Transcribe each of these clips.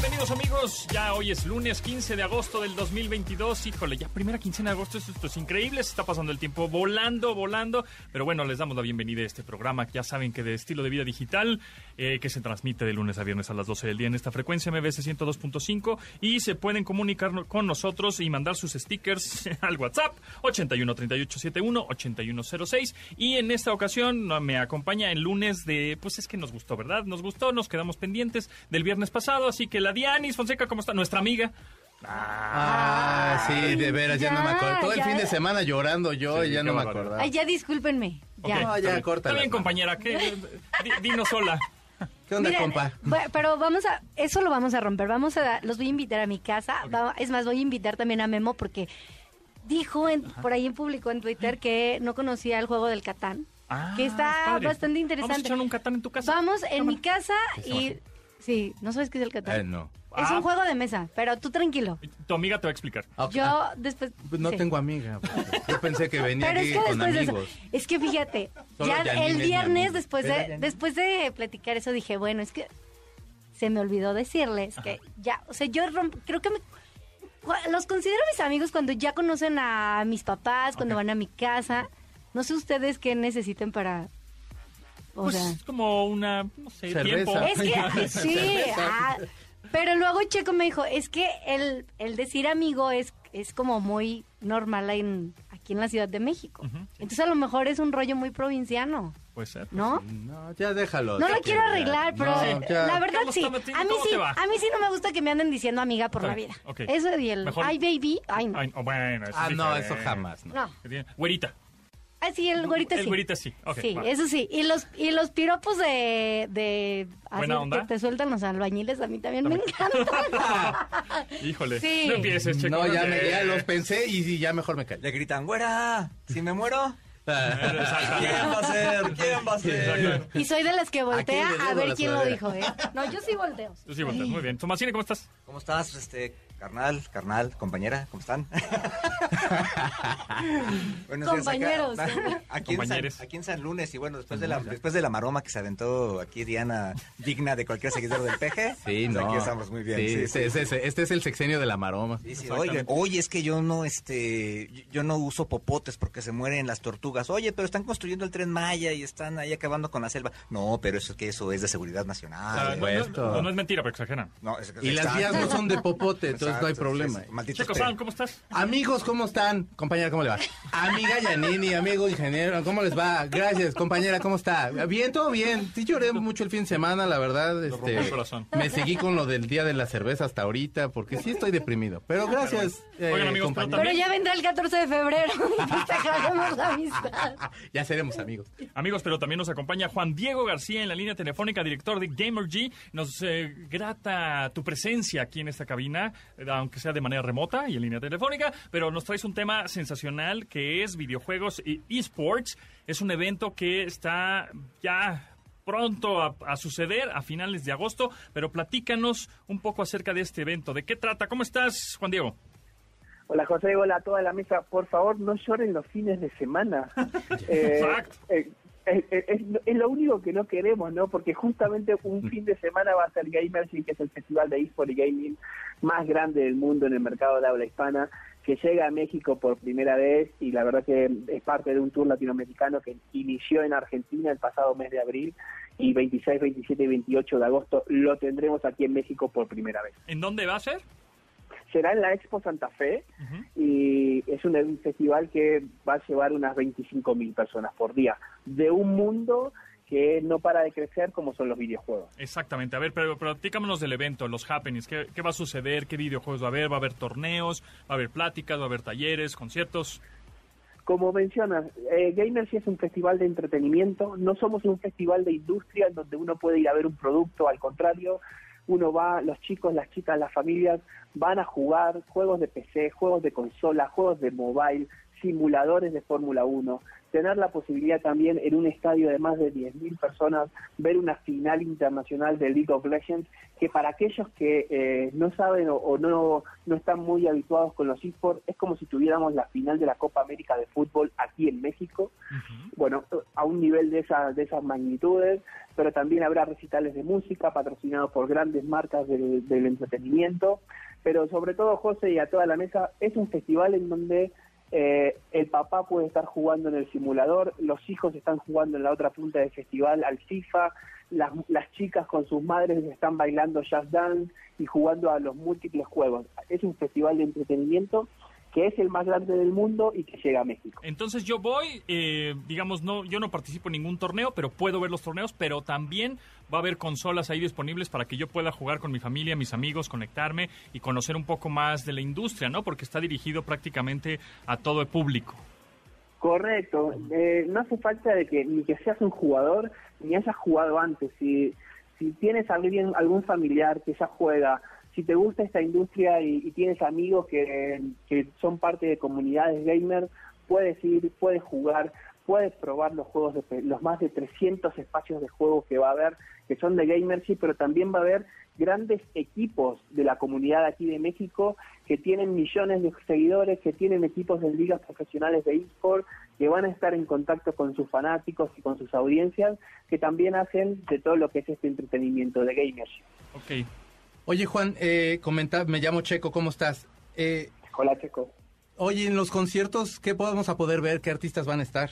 Bienvenidos amigos, ya hoy es lunes 15 de agosto del 2022, híjole, ya primera quincena de agosto, esto, es increíble, se está pasando el tiempo volando, volando, pero bueno, les damos la bienvenida a este programa, ya saben que de estilo de vida digital, eh, que se transmite de lunes a viernes a las 12 del día en esta frecuencia MBS 102.5 y se pueden comunicar con nosotros y mandar sus stickers al WhatsApp 81 38 71 8106 y en esta ocasión me acompaña el lunes de, pues es que nos gustó, ¿verdad? Nos gustó, nos quedamos pendientes del viernes pasado, así que la Dianis Fonseca, ¿cómo está? Nuestra amiga. Ah, sí, de veras, ya, no me acuerdo. Todo el fin de semana llorando yo y ya no me acuerdo. Ay, ya discúlpenme. Ya. No, ya, está bien. córtala. Está bien, compañera, ¿qué? Di- dinos sola. ¿Qué onda, compa? Pero vamos a, eso lo vamos a romper. Vamos a, los voy a invitar a mi casa. Va- es más, voy a invitar también a Memo porque dijo en- por ahí en público en Twitter que no conocía el juego del Catán. Ah, que está padre. bastante Vamos a interesante. echar un catán en tu casa. Vamos en mi casa y sí, no sabes qué es el Catán. Eh, no. Es Ah. un juego de mesa, pero tú tranquilo. Tu amiga te va a explicar. Yo ah, después pues no sí. tengo amiga. Yo pensé que venía Pero es que con después de eso, amigos. es que fíjate, ya el viernes después ¿Verdad, de después de platicar eso dije, bueno, es que se me olvidó decirles que ya, o sea, yo romp- creo que me- los considero mis amigos cuando ya conocen a mis papás, cuando van a mi casa. No sé ustedes qué necesiten para o Pues sea, es como una, no sé, Cerveza. tiempo. es que sí, ah, pero luego Checo me dijo, es que el, el decir amigo es, es como muy normal en, aquí en la Ciudad de México. Sí. Entonces a lo mejor es un rollo muy provinciano, Puede ser. ¿no? No, ya déjalo. No lo quiero ya. arreglar, pero No, ya. la verdad ¿Cómo sí. A mí sí, a mí sí no me gusta que me anden diciendo amiga por la vida. ok. Eso y el Mejor- ay baby, ay no. Ay, oh, bueno, eso Ah, no, eso jamás. No. Güerita. Ah, sí, el güerita El sí. güerita sí. Ok, sí, va. eso sí. Y los y los piropos de, de así ¿Buena onda? que te sueltan los albañiles a mí también me encantan. Híjole. Sí. No empieces, Checo. No, ya, me, ya los pensé y, y ya mejor me callo. Le gritan, güera, si me muero. ¿quién va a ser? ¿Quién va a ser? Y soy de las que voltea a ver quién lo dijo, ¿eh? No, yo sí volteo. Tú sí, volteas. Muy bien. Tomasini, ¿cómo estás? ¿Cómo estás, este, carnal, carnal, compañera? ¿Cómo están? Buenos días, Compañeros. acá- Aquí en, San, Compañeros. aquí en San Lunes, y bueno, después de, la, después de la maroma que se aventó aquí Diana, digna de cualquier seguidor del peje, Sí, pues no. aquí estamos muy bien. Sí, Sí, sí, ese- ese- este es el sexenio de la maroma. Sí, sí. Oye, oye, es que yo no, este, yo- no uso popotes porque se mueren las tortugas. Oye, pero están construyendo el tren Maya y están ahí acabando con la selva. No, pero eso es que eso es de seguridad Ah, nacional. no, no, supuesto. no, no es mentira, pero exageran. No, es- Y las vías no son de popote, entonces no hay problema. Checo San, ¿cómo estás? Amigos, ¿cómo están? Compañera, ¿cómo le va? Amiga Yanini, amigo ingeniero, ¿cómo les va? Gracias, compañera, ¿cómo está? Bien, todo bien. Sí lloré mucho el fin de semana, la verdad. Este, el corazón. Me seguí con lo del día de la cerveza hasta ahorita, porque sí estoy deprimido. Pero gracias, eh, Oigan, amigos, pero compañera. Pero ya vendrá el 14 de febrero y festejaremos la amistad. Ya seremos amigos. Amigos, pero también nos acompaña Juan Diego García en la línea telefónica, director de Gamer G. Nos eh, grata tu presencia aquí en esta cabina, eh, aunque sea de manera remota y en línea telefónica, pero nos traes un tema sensacional que es videojuegos y esports. Es un evento que está ya pronto a, a suceder a finales de agosto, pero platícanos un poco acerca de este evento. ¿De qué trata? ¿Cómo estás, Juan Diego? Hola José, hola a toda la mesa. Por favor, no lloren los fines de semana. Eh, Exacto. eh, eh, eh, es, es lo único que no queremos, ¿no? Porque justamente un fin de semana va a ser Gamergy, que es el festival de eSport y gaming más grande del mundo en el mercado de habla hispana, que llega a México por primera vez y la verdad que es parte de un tour latinoamericano que inició en Argentina el pasado mes de abril y 26, 27 y 28 de agosto lo tendremos aquí en México por primera vez. ¿En dónde va a ser? será en la Expo Santa Fe y es un, un festival que va a llevar unas 25 mil personas por día de un mundo que no para de crecer como son los videojuegos. Exactamente. A ver, pero platícanos del evento, los happenings. ¿Qué, qué va a suceder? ¿Qué videojuegos va a haber? ¿Va a haber torneos? ¿Va a haber pláticas? ¿Va a haber talleres? ¿Conciertos? Como mencionas, eh, Gamergy es un festival de entretenimiento, no somos un festival de industria en donde uno puede ir a ver un producto, al contrario, uno va, los chicos, las chicas, las familias van a jugar juegos de PC, juegos de consola, juegos de mobile, simuladores de Fórmula 1, tener la posibilidad también en un estadio de más de 10.000 personas ver una final internacional de League of Legends, que para aquellos que eh, no saben o, o no, no están muy habituados con los esports, es como si tuviéramos la final de la Copa América de fútbol aquí en México, bueno, a un nivel de, esa, de esas magnitudes, pero también habrá recitales de música patrocinados por grandes marcas del, del entretenimiento, pero sobre todo, José, y a toda la mesa, es un festival en donde eh, el papá puede estar jugando en el simulador, los hijos están jugando en la otra punta del festival al FIFA, las, las chicas con sus madres están bailando jazz dance y jugando a los múltiples juegos. Es un festival de entretenimiento que es el más grande del mundo y que llega a México. Entonces yo voy, eh, digamos, no, yo no participo en ningún torneo, pero puedo ver los torneos, pero también va a haber consolas ahí disponibles para que yo pueda jugar con mi familia, mis amigos, conectarme y conocer un poco más de la industria, ¿no? Porque está dirigido prácticamente a todo el público. Correcto, eh, no hace falta de que ni que seas un jugador ni hayas jugado antes. Si, si tienes alguien, algún familiar que ya juega, si te gusta esta industria y, tienes amigos que, que son parte de comunidades gamer, puedes ir, puedes jugar, puedes probar los juegos, de, los más de 300 espacios de juego que va a haber, que son de gamers, sí, pero también va a haber grandes equipos de la comunidad aquí de México que tienen millones de seguidores, que tienen equipos de ligas profesionales de eSport, que van a estar en contacto con sus fanáticos y con sus audiencias, que también hacen de todo lo que es este entretenimiento de gamers. Ok. Oye, Juan, eh, comenta, me llamo Checo, ¿cómo estás? Eh, Hola, Checo. oye, en los conciertos, ¿qué vamos a poder ver? ¿Qué artistas van a estar?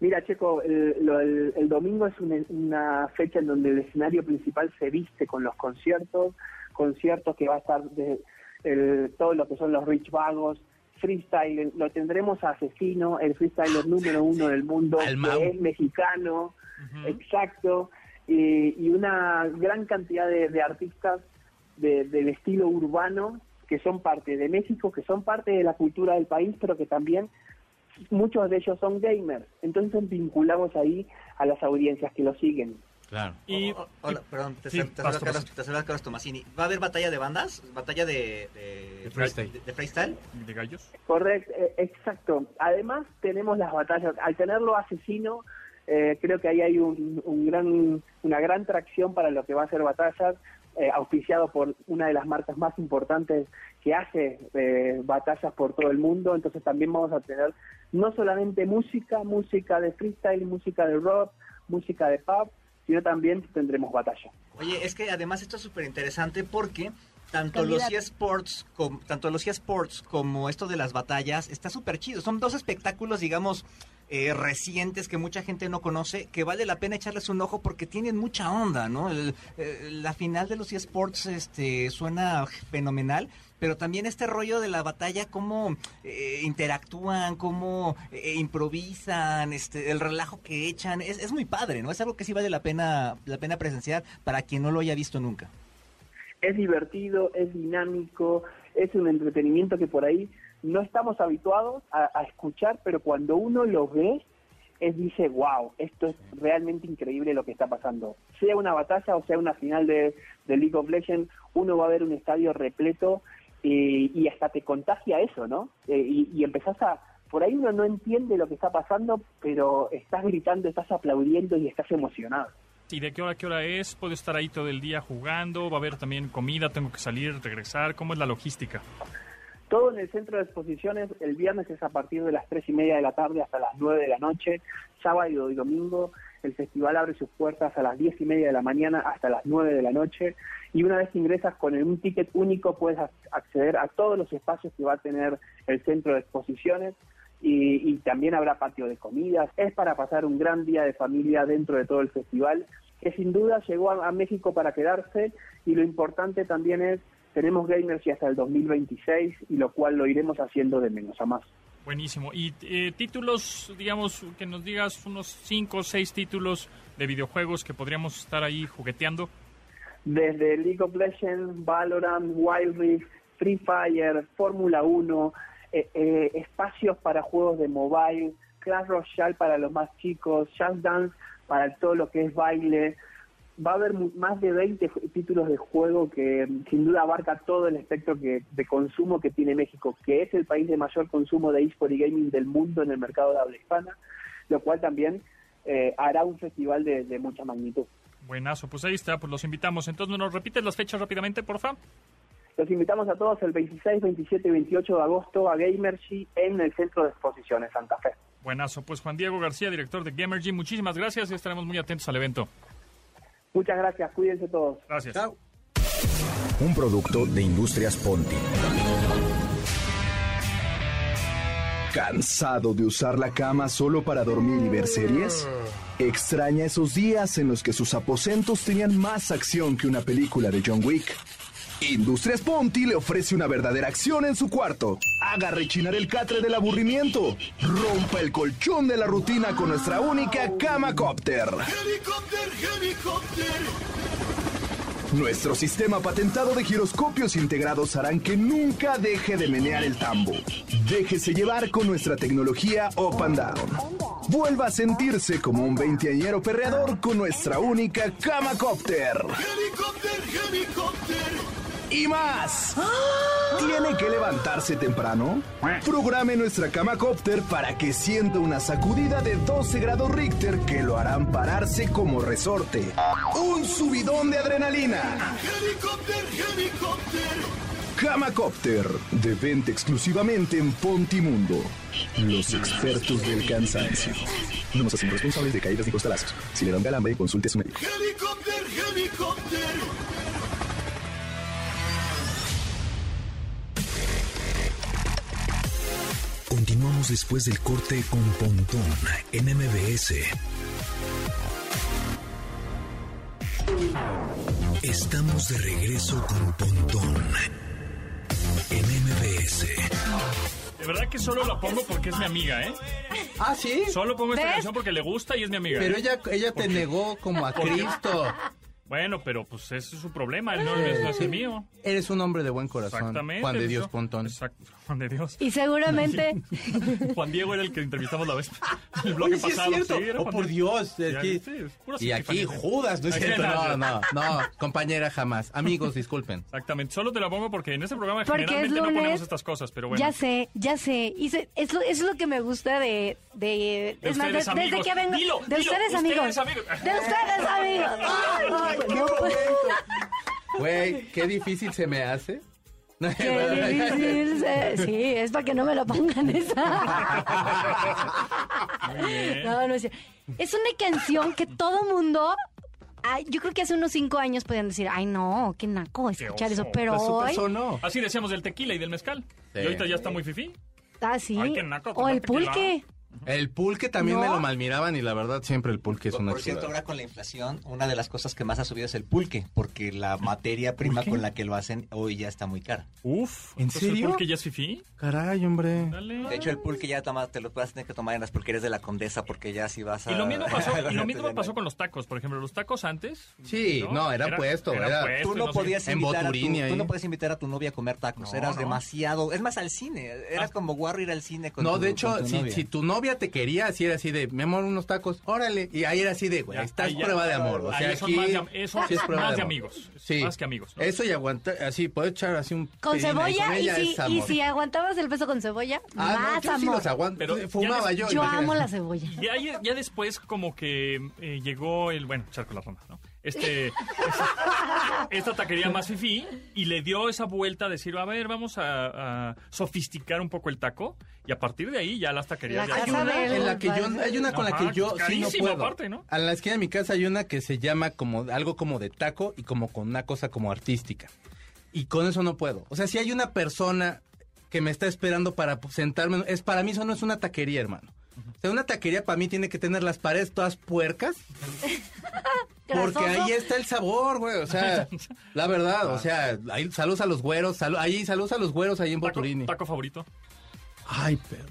Mira, Checo, el, el- el domingo es una, una fecha en donde el escenario principal se viste con los conciertos, conciertos que va a estar de el- todo lo que son los Rich Vagos, freestyle, lo tendremos a Asesino, el freestyler número uno del mundo, que es mexicano, exacto, y, y una gran cantidad de, de artistas de- del estilo urbano que son parte de México, que son parte de la cultura del país, pero que también muchos de ellos son gamers. Entonces vinculamos ahí a las audiencias que lo siguen. Claro. Y, O- o- hola, perdón, te, Sí, te saluda Carlos, te saluda Carlos Tomasini. ¿Va a haber batalla de bandas? ¿Batalla de, de, De freestyle. de- de freestyle? de gallos. Correcto, eh, exacto. Además tenemos las batallas. Al tenerlo asesino, eh, creo que ahí hay un, un gran, una gran tracción para lo que va a ser batallas, eh, auspiciado por una de las marcas más importantes que hace eh, batallas por todo el mundo. Entonces también vamos a tener no solamente música, música de freestyle, música de rock, música de pop, sino también tendremos batalla. Oye, es que además esto es súper interesante porque tanto los eSports, com- tanto los eSports como esto de las batallas está súper chido. Son dos espectáculos, digamos, eh, recientes que mucha gente no conoce, que vale la pena echarles un ojo porque tienen mucha onda, ¿no? Eh, la final de los eSports este, suena fenomenal, pero también este rollo de la batalla, cómo eh, interactúan, cómo eh, improvisan, este, el relajo que echan, es, es muy padre, ¿no? Es algo que sí vale la pena, la pena presenciar para quien no lo haya visto nunca. es divertido, es dinámico, es un entretenimiento que por ahí no estamos habituados a, escuchar, pero cuando uno lo ve, es dice, wow, esto es realmente increíble lo que está pasando. Sea una batalla o sea una final de, League of Legends, uno va a ver un estadio repleto y, y hasta te contagia eso, ¿no? Eh, y, y empezás a... Por ahí uno no entiende lo que está pasando, pero estás gritando, estás aplaudiendo y estás emocionado. ¿Y de qué hora a qué hora es? ¿Puedo estar ahí todo el día jugando? ¿Va a haber también comida? ¿Tengo que salir, regresar? ¿Cómo es la logística? Todo en el centro de exposiciones, el viernes es a partir de las tres y media de la tarde hasta las nueve de la noche, sábado y domingo el festival abre sus puertas a las diez y media de la mañana hasta las nueve de la noche y una vez que ingresas con un ticket único puedes ac- acceder a todos los espacios que va a tener el centro de exposiciones y, también habrá patio de comidas. Es para pasar un gran día de familia dentro de todo el festival que sin duda llegó a México para quedarse y lo importante también es tenemos gamers y hasta el 2026 y lo cual lo iremos haciendo de menos a más. Buenísimo. ¿Y eh, títulos, digamos, que nos digas unos cinco o seis títulos de videojuegos que podríamos estar ahí jugueteando? Desde League of Legends, Valorant, Wild Rift, Free Fire, Fórmula 1, eh, eh, espacios para juegos de mobile, Clash Royale para los más chicos, Just Dance para todo lo que es baile, va a haber más de 20 ju- títulos de juego que mm, sin duda abarca todo el espectro que, de consumo que tiene México, que es el país de mayor consumo de eSport y gaming del mundo en el mercado de habla hispana, lo cual también eh, hará un festival de, de mucha magnitud. Buenazo, pues ahí está, pues los invitamos. Entonces, ¿nos repites las fechas rápidamente, porfa? Los invitamos a todos el 26, 27 y 28 de agosto a Gamergy en el Centro de Exposiciones Santa Fe. Buenazo, pues Juan Diego García, director de Gamergy, muchísimas gracias y estaremos muy atentos al evento. Muchas gracias, cuídense todos. Gracias. Un producto de Industrias Ponti. ¿Cansado de usar la cama solo para dormir y ver series? ¿Extraña esos días en los que sus aposentos tenían más acción que una película de John Wick? Industrias Ponti le ofrece una verdadera acción en su cuarto. Haga rechinar el catre del aburrimiento. Rompa el colchón de la rutina con nuestra única Cama Copter. Nuestro sistema patentado de giroscopios integrados harán que nunca deje de menear el tambo. Déjese llevar con nuestra tecnología Up and Down. Vuelva a sentirse como un veinteañero perreador con nuestra única Camacopter. Y más. ¿Tiene que levantarse temprano? Programe nuestra Camacopter para que sienta una sacudida de 12 grados Richter que lo harán pararse como resorte. Un subidón de adrenalina. Camacopter, de venta exclusivamente en Pontimundo. Los expertos del cansancio. No nos hacemos responsables de caídas ni costalazos. Si le dan calambre, consulte a su médico. Continuamos después del corte con Pontón en MBS. Estamos de regreso con Pontón en MBS. De verdad que solo la pongo porque es mi amiga, ¿eh? Ah, sí. Solo pongo esta ¿Ves? canción porque le gusta y es mi amiga. Pero ¿eh? ella, ella te negó como a Cristo. Bueno, pero pues ese es su problema, él no, es- no es el mío. Eres un hombre de buen corazón. Exactamente. Juan de Dios yo- Pontón. Exacto, Juan de Dios. Y seguramente Juan Diego era el que entrevistamos la vez. El bloque Oye, sí es pasado. cierto. sí, era oh, por. Dios. Aquí- sí, es y aquí. Judas, no es cierto. no, No, no, no, compañera, jamás. Amigos, disculpen. Exactamente, solo te la pongo porque en este programa Porque es generalmente no lunes. ponemos estas cosas, pero bueno. Ya sé, ya sé. Y se- es, lo, es lo que me gusta de... de, De es más, ustedes, de- desde amigos. que vengo... Dilo, de dilo, ustedes, ustedes, amigos. amigos. De ustedes, amigos. Ay, no puedo. Güey, qué difícil se me hace. Qué difícil. se- Sí, es para que no me lo pongan esa. No, no es cierto. Es una canción que todo mundo... ay, yo creo que hace unos cinco años podían decir, ay no, qué naco escuchar Qué eso, pero Pues hoy... sonó. Así decíamos del tequila y del mezcal. Sí. Y ahorita ya está muy fifí. Ah, sí. Ay, qué naco, o el tequila. El pulque también me ¿No? lo malmiraban y la verdad siempre el pulque es una por cierto, ahora con la inflación, una de las cosas que más ha subido es el pulque, porque la materia prima ¿Pulque? con la que lo hacen hoy ya está muy cara. Uf. ¿En entonces serio? ¿El pulque ya es fifí? Caray, hombre. Dale. De hecho, el pulque ya toma- te lo vas a tener que tomar en las pulquerías de la Condesa, porque ya si vas a... Y lo mismo pasó, y lo mismo pasó con los tacos. Por ejemplo, los tacos antes. Sí, no, era puesto, era- Tú no podías En invitar a tu, ahí. tú no puedes invitar a tu novia a comer tacos, No, eras no. demasiado, es más al cine, eras Ah. como guarro ir al cine con No, tu- de hecho, con tu si, novia. si tu novia te quería, así era así de, mi amor, unos tacos, órale. Y ahí era así de, güey, Ya, esta es ahí ya- prueba de amor. O sea, aquí más de am- eso sí es prueba más de amor. amigos, Sí. más que amigos, ¿no? Eso y aguantar, así, puedes echar así un Con cebolla con y si, y si aguantabas el beso con cebolla, Ah, no, más yo sí amor. los aguanto. Pero ya Fumaba yo. Yo imagínate. amo la cebolla. Y ya, ya después como que eh, llegó el, bueno, charco las rondas, ¿no? Este, esta, esta taquería más fifí y le dio esa vuelta a decir, a ver, vamos a, a sofisticar un poco el taco y a partir de ahí ya las taquerías La ya Hay una de en la que yo, hay una con la que yo sí no puedo. aparte, ¿no? A la esquina de mi casa hay una que se llama como algo como de taco y como con una cosa como artística. Y con eso no puedo. O sea, si hay una persona que me está esperando para sentarme, es para mí eso no es una taquería, hermano. O sea, una taquería para mí tiene que tener las paredes todas puercas. Porque ahí está el sabor, güey. O sea, la verdad, o sea, ahí saludos a los güeros, salu- ahí saludos a los güeros ahí en taco, Boturini. taco favorito. Ay, pero.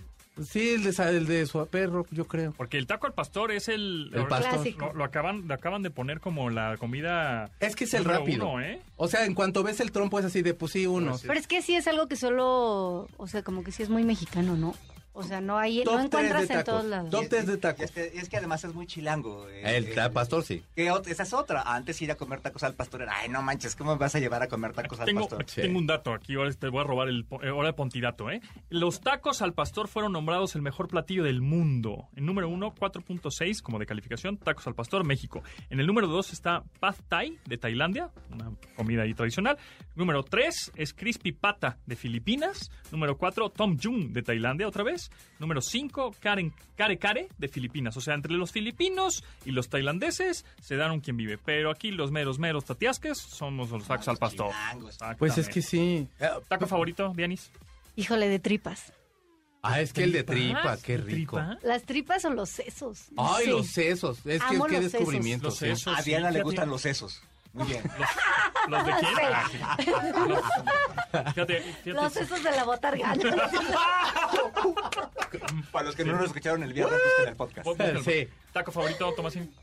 Sí, el de, el de su perro, yo creo. Porque el taco al pastor es el... El pastor. Clásico. Lo, lo acaban, lo acaban de poner como la comida... Es que es el rápido. uno, ¿eh? O sea, en cuanto ves el trompo es así de, pues sí, uno. Pues. Pero es que sí es algo que solo, o sea, como que sí es muy mexicano, ¿no? O sea, no hay, Top no encuentras en todos lados. Top Y es- tres de y tacos. es que, y es que además es muy chilango. eh, El eh, ta- pastor sí. que esa es otra. Antes ir a comer tacos al pastor era, ay, no manches, ¿cómo me vas a llevar a comer tacos al Tengo, pastor? aquí tengo un dato, aquí ahora te voy a robar el eh, hora de Pontidato, ¿eh? Los tacos al pastor fueron nombrados el mejor platillo del mundo. En número uno, 4.6 como de calificación, tacos al pastor, México. En el número dos está Pad Thai de Tailandia, una comida ahí tradicional. Número tres es Crispy Pata de Filipinas. Número cuatro, Tom Jung de Tailandia otra vez. Número cinco, Karen, Kare Kare de Filipinas. O sea, entre los filipinos y los tailandeses se dan un quien vive. Pero aquí los meros, meros tatiasques somos los tacos al pastor. Pues es que sí. ¿Taco favorito, Dianis? Híjole, de tripas. Ah, es que el de tripa, ¿Tripas? qué ¿De rico. tripa? Las tripas o los sesos. No Ay, los sesos. Es que, los sesos. descubrimiento. Los sí. sesos. A sí, Diana le gustan los sesos. Muy bien. ¿Los de quién? Ah, sí. Los- Fíjate, fíjate. Los sesos de la botarga. Para los que no nos escucharon el viernes, busquen el podcast. Sí. ¿Taco favorito, Tomasín?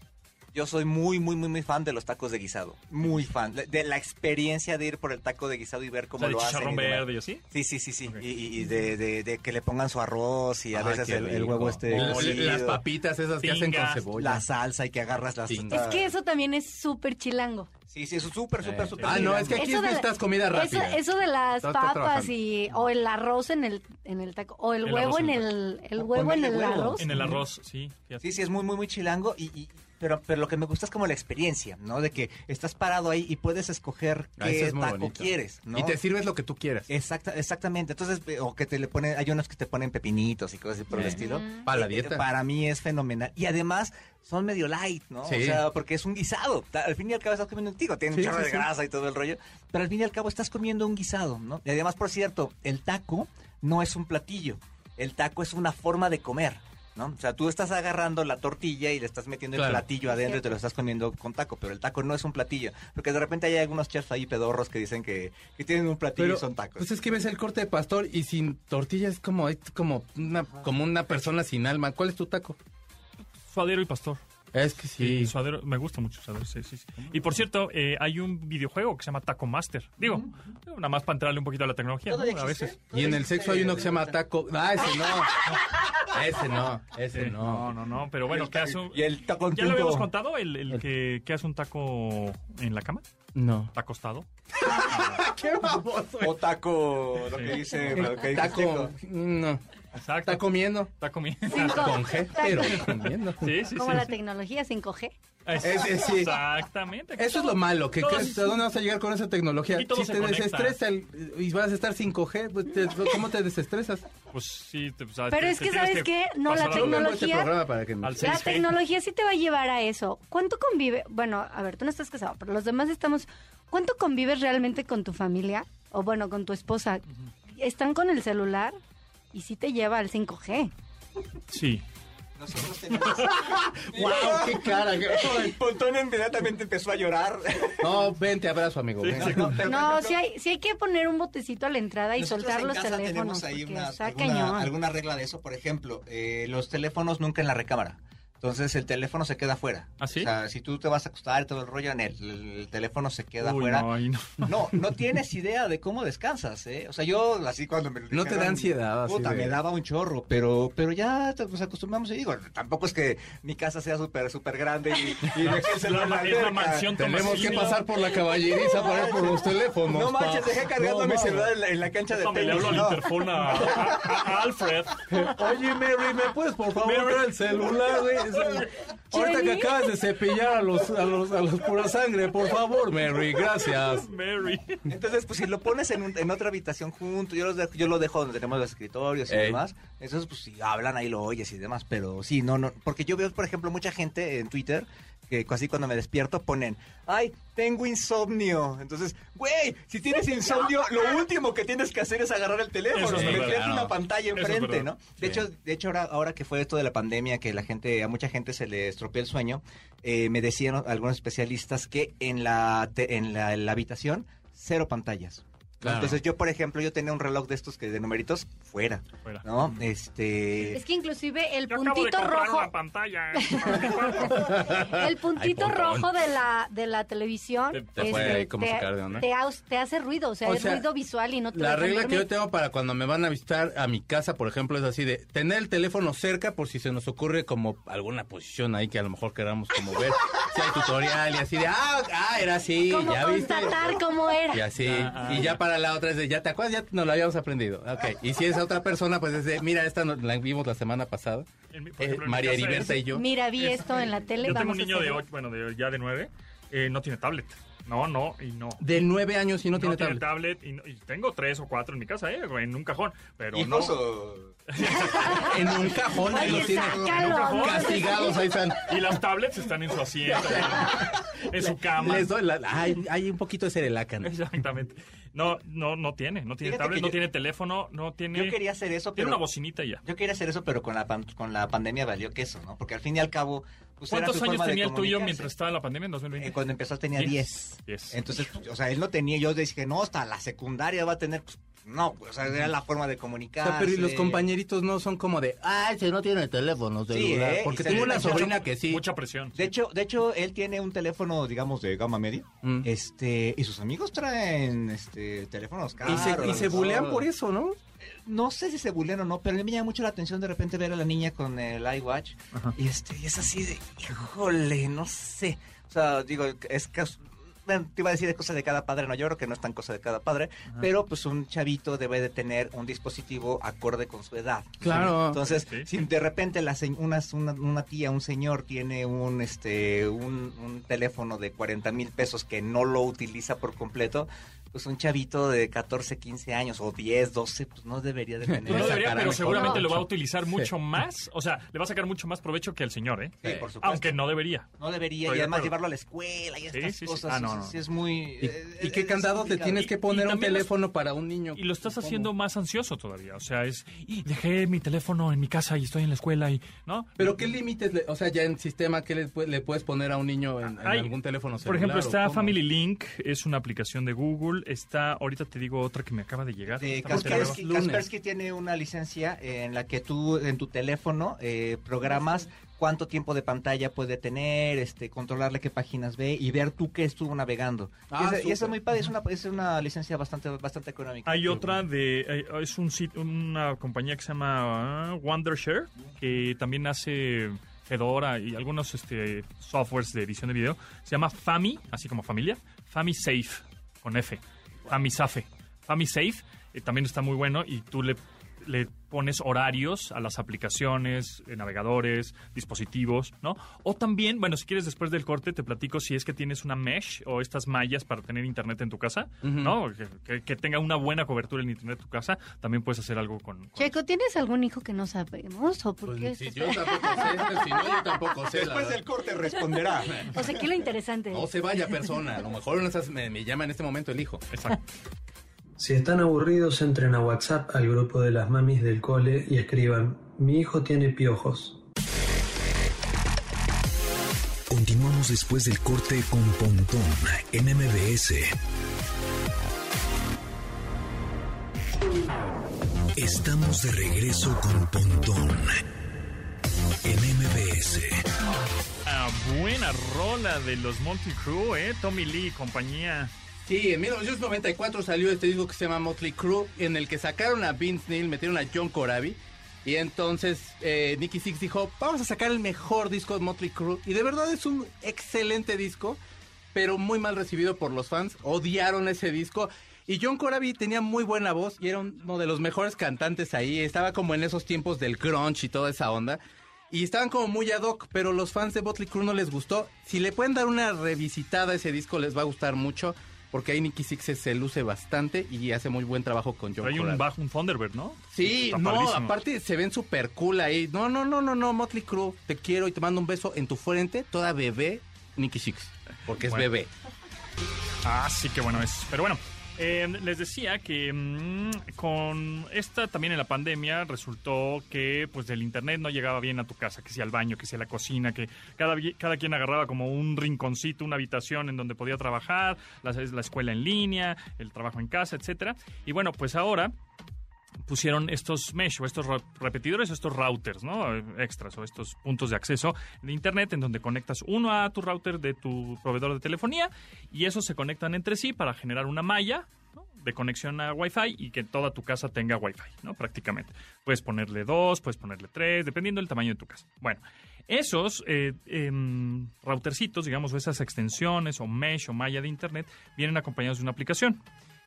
Yo soy muy, muy, muy, muy fan de los tacos de guisado. Muy fan. De la experiencia de ir por el taco de guisado y ver O cómo sea, lo hacen. chicharrón y verde y así. Sí, sí, sí, sí. Y, y- de, de- de que le pongan su arroz y a Ay, veces el, huevo este Las papitas esas que hacen con cebolla. la salsa y que agarras las es que eso también es súper chilango. Sí, sí, eso es súper, súper, Eh, súper. ah, no, es que aquí Eso de la- necesitas comida Eso, rápida. eso de las Estás papas y o el arroz en el en el taco o el, El huevo en el el huevo en el huevo. arroz. En el arroz, sí. fíjate. Sí, sí, es muy, muy, muy chilango. Y, y- pero, pero lo que me gusta es como la experiencia, ¿no? De que estás parado ahí y puedes escoger Ah, qué es taco bonito. quieres, ¿no? Y te sirves lo que tú quieras. Exacta, exactamente. Entonces, eh, o que te le ponen, hay unos que te ponen pepinitos y cosas así por el Eh. estilo. Para la Eh, dieta. Para mí es fenomenal. Y además son medio light, ¿no? Sí. O sea, porque es un guisado. Al fin y al cabo estás comiendo un tico, tiene Sí, un chorro sí, de grasa y todo el rollo. Pero al fin y al cabo estás comiendo un guisado, ¿no? Y además, por cierto, el taco no es un platillo. El taco es una forma de comer. ¿No? O sea, tú estás agarrando la tortilla y le estás metiendo Claro. el platillo adentro y te lo estás comiendo con taco, pero el taco no es un platillo, porque de repente hay algunos chefs ahí pedorros que dicen que, que tienen un platillo Pero y son tacos. pues es que ves el corte de pastor y sin tortilla es como es como una como una persona sin alma. ¿Cuál es tu taco? Suadero y pastor. Es que Sí, sí. suadero, me gusta mucho suadero, sí, sí, sí. Y por cierto, eh, hay un videojuego que se llama Taco Master. Digo, nada más para entrarle un poquito a la tecnología, ¿no? ¿Todavía A veces. Y en el sexo hay uno que se llama taco. Ah, ese no. Ese no, ese Sí, no. no, no, no, pero bueno, ¿qué hace un... Y el taco ¿Ya lo habíamos contado? ¿El, el que, que hace un taco en la cama? No. ¿Está acostado? Qué baboso. O taco, lo que dice, lo que dice Taco, no. Exacto. Está comiendo. Está comiendo. Cinco- Con G, pero comiendo. Sí, sí, como sí, la sí. tecnología 5G. Es- Es- es- sí. Exactamente. Eso es lo malo, que Todos- crees, ¿a dónde vas a llegar con esa tecnología? Si te desestresa el- y vas a estar 5G, pues te- ¿cómo te desestresas? Pues sí, te- sea, Pero te- es que, ¿sabes qué? No, la este Tecnología- para que La 6G. tecnología sí te va a llevar a eso. ¿Cuánto convive? Bueno, a ver, tú no estás casado, pero los demás estamos. ¿Cuánto convives realmente con tu familia? O bueno, con tu esposa. Están con el celular y sí te lleva al 5G. Sí. Nosotros tenemos... ¡Wow! ¡Qué cara! Pontón inmediatamente empezó a llorar. No, ven, te abrazo, amigo. ven. No, pero, por No, ejemplo, sí hay, sí hay que poner un botecito a la entrada y nosotros soltar en los casa teléfonos. tenemos ahí una- alguna, cañón. alguna regla de eso. Por ejemplo, eh, los teléfonos nunca en la recámara. Entonces el teléfono se queda afuera. ¿Ah, sí? O sea, si tú te vas a acostar y todo el rollo en él, el, el teléfono se queda Uy, afuera. no, no. No, no tienes idea de cómo descansas, ¿eh? O sea, yo así cuando me ¿No te da ansiedad, así Puta, de- me daba un chorro, pero pero ya te- nos acostumbramos y digo, tampoco es que mi casa sea súper súper grande y, y dejé el la, la mansión Tenemos que pasar por la caballeriza para ir por los teléfonos. No manches, pa. dejé cargando No, mi celular en la, en la cancha de Déjame, le tenis. hablo al no. interfón a, a- a Alfred. Oye, Mary, ¿me puedes por favor Mary. el celular, güey? Es- Ahorita que acabas de cepillar a los, a los, a los pura sangre, por favor, Mary, gracias. Mary. Entonces, pues si lo pones en, un- en otra habitación junto, yo, los dejo, yo lo dejo donde tenemos los escritorios y Ey. demás. Entonces, pues si hablan ahí lo oyes y demás. Pero sí, no, no. Porque yo veo, por ejemplo, mucha gente en Twitter que casi cuando me despierto ponen, ay, tengo insomnio. Entonces, güey, si tienes insomnio, lo último que tienes que hacer es agarrar el teléfono, es meterte verdad. una pantalla es enfrente. ¿no? De Sí. hecho, de hecho ahora, ahora que fue esto de la pandemia, que la gente, a mucha gente se le estropeó el sueño, eh, me decían algunos especialistas que en la, te- en la, en la habitación, cero pantallas. Claro. Entonces yo, por ejemplo, yo tenía un reloj de estos que de numeritos fuera, Fuera. ¿no? Este... Es que inclusive el Yo acabo de puntito rojo, una pantalla. el puntito Ay, rojo de la de la televisión Te- te fue ahí como sacar de onda. te te hace ruido, o sea, O es sea, ruido visual y no te La regla que yo tengo para cuando me van a visitar a mi casa, por ejemplo, es así de tener el teléfono cerca por si se nos ocurre como alguna posición ahí que a lo mejor queramos como ver. si hay tutorial y así de, ah, ah, era así, Como ya viste. constatar cómo era. Y así, Ah, ah. y ya para la otra es de, ya te acuerdas, ya nos lo habíamos aprendido. Ok, y si es otra persona, pues es de, mira, esta no- la vimos la semana pasada. En Eh, ejemplo, mi María Heriberta es- y yo. Mira, vi esto en la tele, Yo tengo vamos un niño de hacerlo. ocho, bueno, de, ya de nueve, eh, no tiene tablet. No, no, y no. De nueve años y no, tiene tablet. tablet y, no- y tengo tres o cuatro en mi casa, eh, en un cajón, pero ¿Hijos no. o...? En un cajón ahí los tiene sácalo, ¿no? castigados, ahí están. Y las tablets están en su asiento, en su cama. Les doy la- hay, hay un poquito de cerelacan. Exactamente. No, no, no tiene, no tiene Fíjate tablet, no yo- tiene teléfono, no tiene. Yo quería hacer eso, Tiene pero... una bocinita ya. Yo quería hacer eso, pero con la, pan- con la pandemia valió queso, ¿no? Porque al fin y al cabo... pues, ¿Cuántos años tenía el tuyo mientras estaba la pandemia en 2020? Eh, cuando empezó tenía Diez. 10. Diez. Entonces, o sea, él no tenía, yo dije, no, hasta la secundaria va a tener, pues, no, o sea, era la forma de O comunicarse. sea, pero y los compañeritos no son como de, ay, si no tiene teléfono celular. ¿eh? Porque Y tengo una mucha- sobrina que sí. Mucha presión. De hecho, de hecho, él tiene un teléfono, digamos, de gama media. Mm. Este, y sus amigos traen este teléfonos Y caros. se, y se bulean por eso, ¿no? No sé si se bulean o no, pero a mí me llama mucho la atención de repente ver a la niña con el iWatch. Y este, y es así de, híjole, no sé. O sea, digo, es que bueno, te iba a decir de cosa de cada padre, no, yo creo que no es tan cosa de cada padre, pero pues un chavito debe de tener un dispositivo acorde con su edad. Claro. Entonces, Sí. si de repente la se- una, una, una tía, un señor tiene un este un, un teléfono de 40 mil pesos que no lo utiliza por completo, pues un chavito de 14, 15 años o 10, 12, pues no debería de tener. No debería, pero seguramente lo va a utilizar mucho más. O sea, le va a sacar mucho más provecho que el señor, ¿eh? Sí, por supuesto. Aunque no debería. No debería, Estoy y de además llevarlo a la escuela y Sí, estas sí, sí. cosas. Ah, no, sí, no. sí, es muy... ¿Y, eh, y qué es candado te tienes que poner y un los- teléfono para un niño? Y lo estás ¿Cómo? haciendo más ansioso todavía. O sea, es. Y dejé mi teléfono en mi casa y estoy en la escuela y. ¿No? Pero qué límites, le- o sea, ya en sistema, ¿qué le, le puedes poner a un niño en, algún teléfono celular? Por ejemplo, está? Family Link, es una aplicación de Google. Está, ahorita te digo otra que me acaba de llegar. De Kaspersky, tiene una licencia en la que tú en tu teléfono eh, programas cuánto tiempo de pantalla puede tener, este, controlarle qué páginas ve y ver tú qué estuvo navegando. Ah, y, es, y eso es muy padre, es una, es una licencia bastante, bastante económica. Hay otra de, eh, es un sit- una compañía que se llama ah, Wondershare, que también hace Fedora y algunos este, softwares de edición de video. Se llama Fami, así como familia, Fami Safe, con F, Fami Safe. Fami Safe eh, también está muy bueno y tú le, le pones horarios a las aplicaciones, eh, navegadores, dispositivos, ¿no? O también, bueno, si quieres después del corte te platico si es que tienes una mesh o estas mallas para tener internet en tu casa, ¿no? Que, que- que tenga una buena cobertura en internet en tu casa, también puedes hacer algo con... con- Checo, ¿tienes algún hijo que no sabemos? ¿O por Pues, qué? si yo tampoco sé, si no, yo tampoco sé. Después del corte responderá. O sea, ¿qué es lo interesante? No se vaya persona, a lo mejor me, me llama en este momento el hijo. Exacto. Si están aburridos, entren a WhatsApp al grupo de las mamis del cole y escriban, mi hijo tiene piojos. Continuamos después del corte con Pontón en MBS. Estamos de regreso con Pontón en MBS. Ah, buena rola de los Monty Crew, ¿eh? Tommy Lee y compañía. Sí, en 1994 salió este disco que se llama Motley Crue, en el que sacaron a Vince Neil, metieron a John Corabi. Y entonces eh, Nicky Six dijo, vamos a sacar el mejor disco de Motley Crue. Y de verdad es un excelente disco, pero muy mal recibido por los fans. Odiaron ese disco. Y John Corabi tenía muy buena voz y era uno de los mejores cantantes ahí. Estaba como en esos tiempos del grunge y toda esa onda. Y estaban como muy ad hoc, pero los fans de Motley Crue no les gustó. Si le pueden dar una revisitada a ese disco, les va a gustar mucho. Porque ahí Nicky Six se luce bastante y hace muy buen trabajo con John Hay un bajo, un Thunderbird, ¿no? Sí, Está no, padrísimo. aparte se ven súper cool ahí. No, no, no, no, no, Motley Crue, te quiero y te mando un beso en tu frente, toda bebé, Nicky Six. Porque es Bueno. bebé. Ah, sí, que bueno es. Pero bueno, Eh, les decía que mm, con esta también en la pandemia resultó que pues el internet no llegaba bien a tu casa, que sea al baño, que sea la cocina, que cada, cada quien agarraba como un rinconcito, una habitación en donde podía trabajar, la, la escuela en línea, el trabajo en casa, etcétera. Y bueno, pues ahora pusieron estos mesh o estos repetidores, estos routers, ¿no? Eh, Extras o estos puntos de acceso de internet en donde conectas uno a tu router de tu proveedor de telefonía y esos se conectan entre sí para generar una malla ¿no? de conexión a Wi-Fi y que toda tu casa tenga Wi-Fi, ¿no? Prácticamente. Puedes ponerle dos, puedes ponerle tres, dependiendo del tamaño de tu casa. Bueno, esos eh, em, routercitos, digamos, o esas extensiones o mesh o malla de internet, vienen acompañados de una aplicación.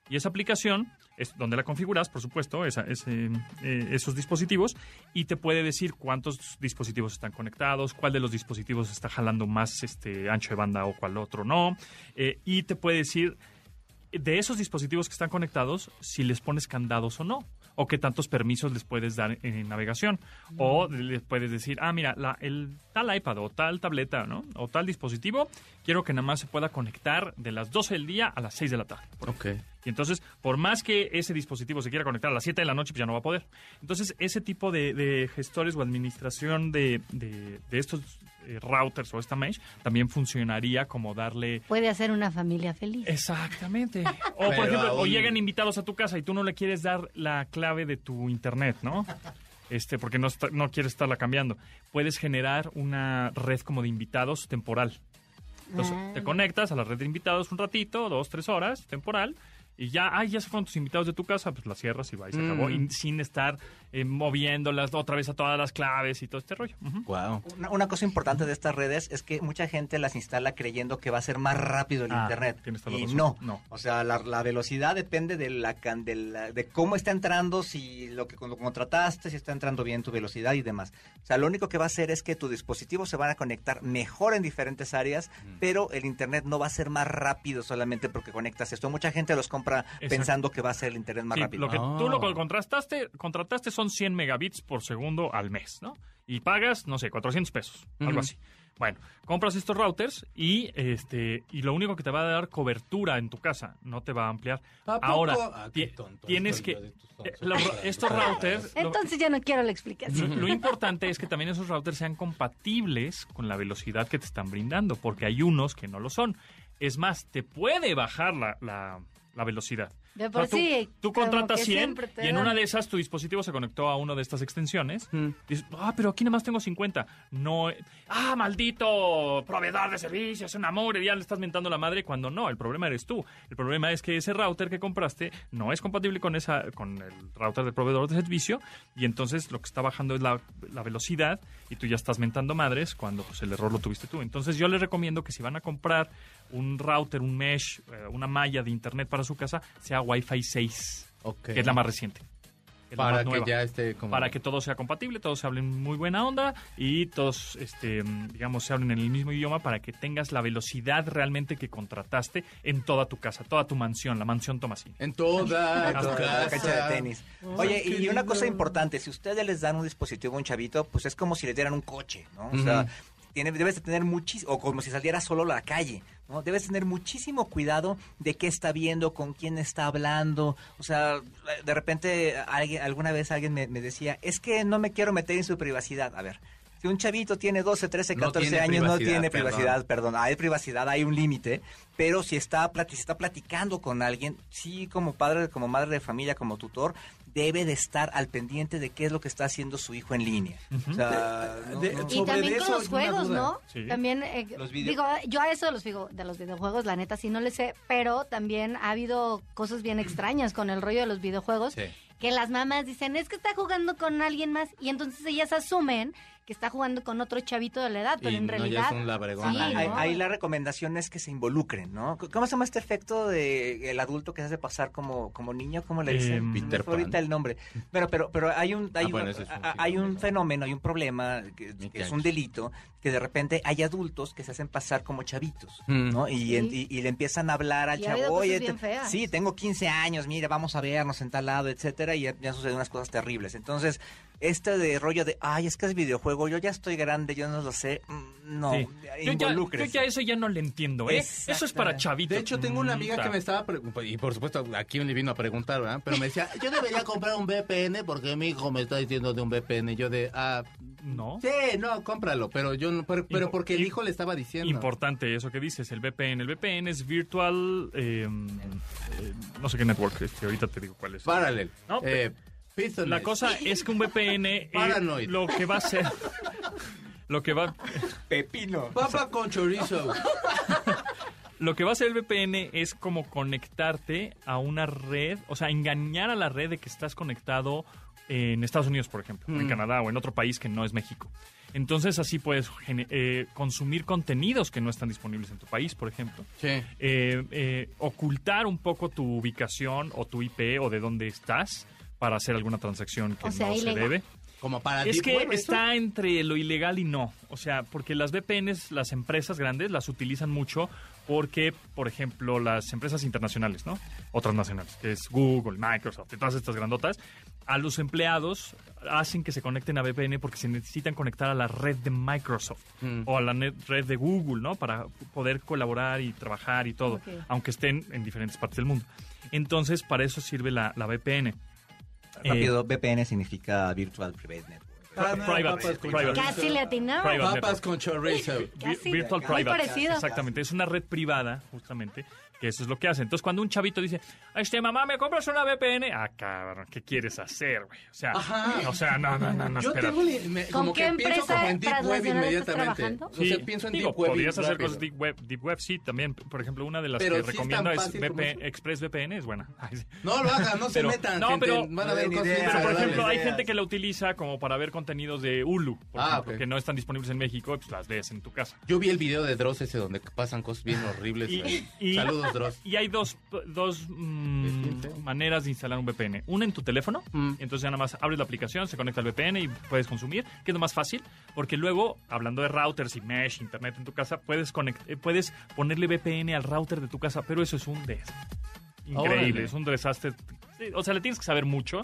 Y esa aplicación es donde la configuras, por supuesto, esa- ese, eh, esos dispositivos, y te puede decir cuántos dispositivos están conectados, cuál de los dispositivos está jalando más este ancho de banda o cuál otro no, eh, y te puede decir de esos dispositivos que están conectados si les pones candados o no, o qué tantos permisos les puedes dar en navegación, o les puedes decir, ah, mira, la, el tal iPad o tal tableta, ¿no? O tal dispositivo, quiero que nada más se pueda conectar de las 12 del día a las 6 de la tarde. Ok. Y entonces, por más que ese dispositivo se quiera conectar a las 7 de la noche, pues ya no va a poder. Entonces, ese tipo de, de gestores o administración de, de- de estos eh, routers o esta mesh también funcionaría como darle... Puede hacer una familia feliz. Exactamente. O, por Pero ejemplo, o aún- llegan invitados a tu casa y tú no le quieres dar la clave de tu internet, ¿no? Este, porque no, está- no quieres estarla cambiando. Puedes generar una red como de invitados temporal. Entonces, Ah. te conectas a la red de invitados un ratito, dos, tres horas, temporal, y ya, ay, ya se fueron tus invitados de tu casa, pues la cierras y va, y se acabó, Mm. y sin estar eh, moviéndolas otra vez a todas las claves y todo este rollo. Wow. Una, una cosa importante de estas redes es que mucha gente las instala creyendo que va a ser más rápido el Ah, internet. Y no. No. O sea, la, la velocidad depende de, la, de, la- de cómo está entrando, si lo que lo contrataste, si está entrando bien tu velocidad y demás. O sea, lo único que va a hacer es que tus dispositivos se van a conectar mejor en diferentes áreas, pero el internet no va a ser más rápido solamente porque conectas esto. Mucha gente los compra Exacto. pensando que va a ser el internet más Sí, rápido. Lo que Ah. tú lo contrataste, contrataste son 100 megabits por segundo al mes, ¿no? Y pagas, no sé, 400 pesos, algo así. Bueno, compras estos routers y este y lo único que te va a dar cobertura en tu casa, no te va a ampliar. ¿A poco? Ahora, Ah, tonto tienes estoy que eh, estos routers lo- Entonces ya no quiero la lo, explicación. lo importante es que también esos routers sean compatibles con la velocidad que te están brindando, porque hay unos que no lo son. Es más, te puede bajar la, la- la velocidad. De O sea, por tú, contratas que 100 siempre te y en dan. una de esas tu dispositivo se conectó a una de estas extensiones. Mm. Dices, ah, pero aquí nada más tengo 50. No, ah, maldito proveedor de servicios, un amor, y ya le estás mentando la madre cuando no, el problema eres tú. El problema es que ese router que compraste no es compatible con esa con el router del proveedor de servicio y entonces lo que está bajando es la, la velocidad y tú ya estás mentando madres cuando pues, el error lo tuviste tú. Entonces yo les recomiendo que si van a comprar un router, un mesh, eh, una malla de internet para su casa, sea Wi-Fi 6, Ok. que es la más reciente. que es la Para más que nueva ya esté como... para que todo sea compatible, todos se hablen muy buena onda y todos, este, digamos, se hablen en el mismo idioma para que tengas la velocidad realmente que contrataste en toda tu casa, toda tu mansión, la mansión Tomasín. En toda La tu cancha casa. de tenis. Oye, y, y una cosa importante, si ustedes les dan un dispositivo a un chavito, pues es como si le dieran un coche, ¿no? O sea. Tiene, debes de tener muchísimo, o como si saliera solo a la calle, ¿no? Debes tener muchísimo cuidado de qué está viendo, con quién está hablando. O sea, de repente alguien, alguna vez alguien me, me decía, es que no me quiero meter en su privacidad. A ver. Si un chavito tiene 12, 13, No 14 tiene años, no tiene perdón. privacidad, perdón, hay privacidad, hay un límite, pero si está, plati- si está platicando con alguien, sí como padre, como madre de familia, como tutor, debe de estar al pendiente de qué es lo que está haciendo su hijo en línea. O sea, no- de- no- Y Sobre también eso con los juegos. ¿no? Sí. También, eh, Los digo, yo a eso de los, figo- de los videojuegos, la neta, sí no le sé, pero también ha habido cosas bien extrañas con el rollo de los videojuegos, Sí. que las mamás dicen, es que está jugando con alguien más, y entonces ellas asumen que está jugando con otro chavito de la edad, pero Y en no, ya realidad... es un labregón. Sí, Ahí, ¿no? ahí la recomendación es que se involucren, ¿no? ¿Cómo se llama este efecto de el adulto que se hace pasar como, como niño? ¿Cómo le dicen? Em, Peter fue ahorita el nombre. Pero, pero, pero hay un, hay, Ah, bueno, un- es hay un fenómeno. hay un problema que, es un delito, que de repente hay adultos que se hacen pasar como chavitos, Mm. ¿no? Y, Sí. y- y le empiezan a hablar al chavo, oye, bien te- feas". sí, tengo 15 años, mira, vamos a vernos en tal lado, etcétera, y ya, ya suceden unas cosas terribles. Entonces, este de rollo de, ay, es que es videojuego, yo ya estoy grande, yo no lo sé. Mm, No, Sí. Yo, ya, yo involúcrese. ya eso ya no le entiendo, ¿eh? Eso es para chavitos. De hecho, tengo una amiga Mm, que me estaba preguntando, y por supuesto, aquí me vino a preguntar, ¿verdad? Pero me decía, yo debería comprar un VPN porque mi hijo me está diciendo de un VPN. Y yo de, ah, No. sí, no, cómpralo. Pero yo no, pero, pero porque el hijo le estaba diciendo. Importante eso que dices, el VPN. El VPN es Virtual... eh, eh, no sé qué network, este, ahorita te digo cuál es. Parallel. No, eh, La cosa es que un VPN eh, Paranoid. lo que va a hacer... Lo que va... Pepino. Papa con chorizo. Lo que va a hacer el VPN es como conectarte a una red, o sea, engañar a la red de que estás conectado en Estados Unidos, por ejemplo, en Mm. Canadá o en otro país que no es México. Entonces así puedes eh, consumir contenidos que no están disponibles en tu país, por ejemplo. Sí. Eh, eh, ocultar un poco tu ubicación o tu IP o de dónde estás para hacer alguna transacción que O sea, no se debe. Como para Es que está entre lo ilegal y no. O sea, porque las VPNs, las empresas grandes las utilizan mucho porque, por ejemplo, las empresas internacionales, ¿no? Otras nacionales, que es Google, Microsoft y todas estas grandotas, a los empleados hacen que se conecten a VPN porque se necesitan conectar a la red de Microsoft Mm. o a la net- red de Google, ¿no? Para poder colaborar y trabajar y todo, aunque estén en diferentes partes del mundo. Entonces, para eso sirve la, la VPN. Eh, Rápido, VPN significa Virtual Private Network. No, private, papas con private. chorizo. Casi le Papas con chorizo. Casi. Virtual Muy Private. parecido. Exactamente, es una red privada, justamente, que eso es lo que hace. Entonces, cuando un chavito dice, este mamá, ¿me compras una VPN? Ah, cabrón, ¿qué quieres hacer, güey? O sea, Ajá. o sea, no, no, no, no, Yo espera. tengo me- ¿Con como qué que pienso empresa como en Deep Web inmediatamente. trabajando? O sea, pienso en digo, Deep Web. podrías hacer rápido. cosas Deep Web, Deep Web, sí, también. Por ejemplo, una de las Pero que sí es recomiendo es VP, eso. Express VPN, es buena. Ay, sí. No lo hagan, no se Pero- metan, no, gente. pero- Van a ver cosas ideas, Pero, por ejemplo, hay ideas. gente que la utiliza como para ver contenidos de Hulu, por Ah, ejemplo, ok. que no están disponibles en México, pues las ves en tu casa. Yo vi el video de Dross ese donde pasan cosas bien horribles. Saludos, Y hay dos, dos mm, maneras de instalar un VPN. Una en tu teléfono, Mm. entonces ya nada más abres la aplicación, se conecta al VPN y puedes consumir, que es lo más fácil, porque luego, hablando de routers y mesh, internet en tu casa, puedes, conect- eh, puedes ponerle VPN al router de tu casa, pero eso es un des. Increíble, Órale. es un desastre. O sea, le tienes que saber mucho.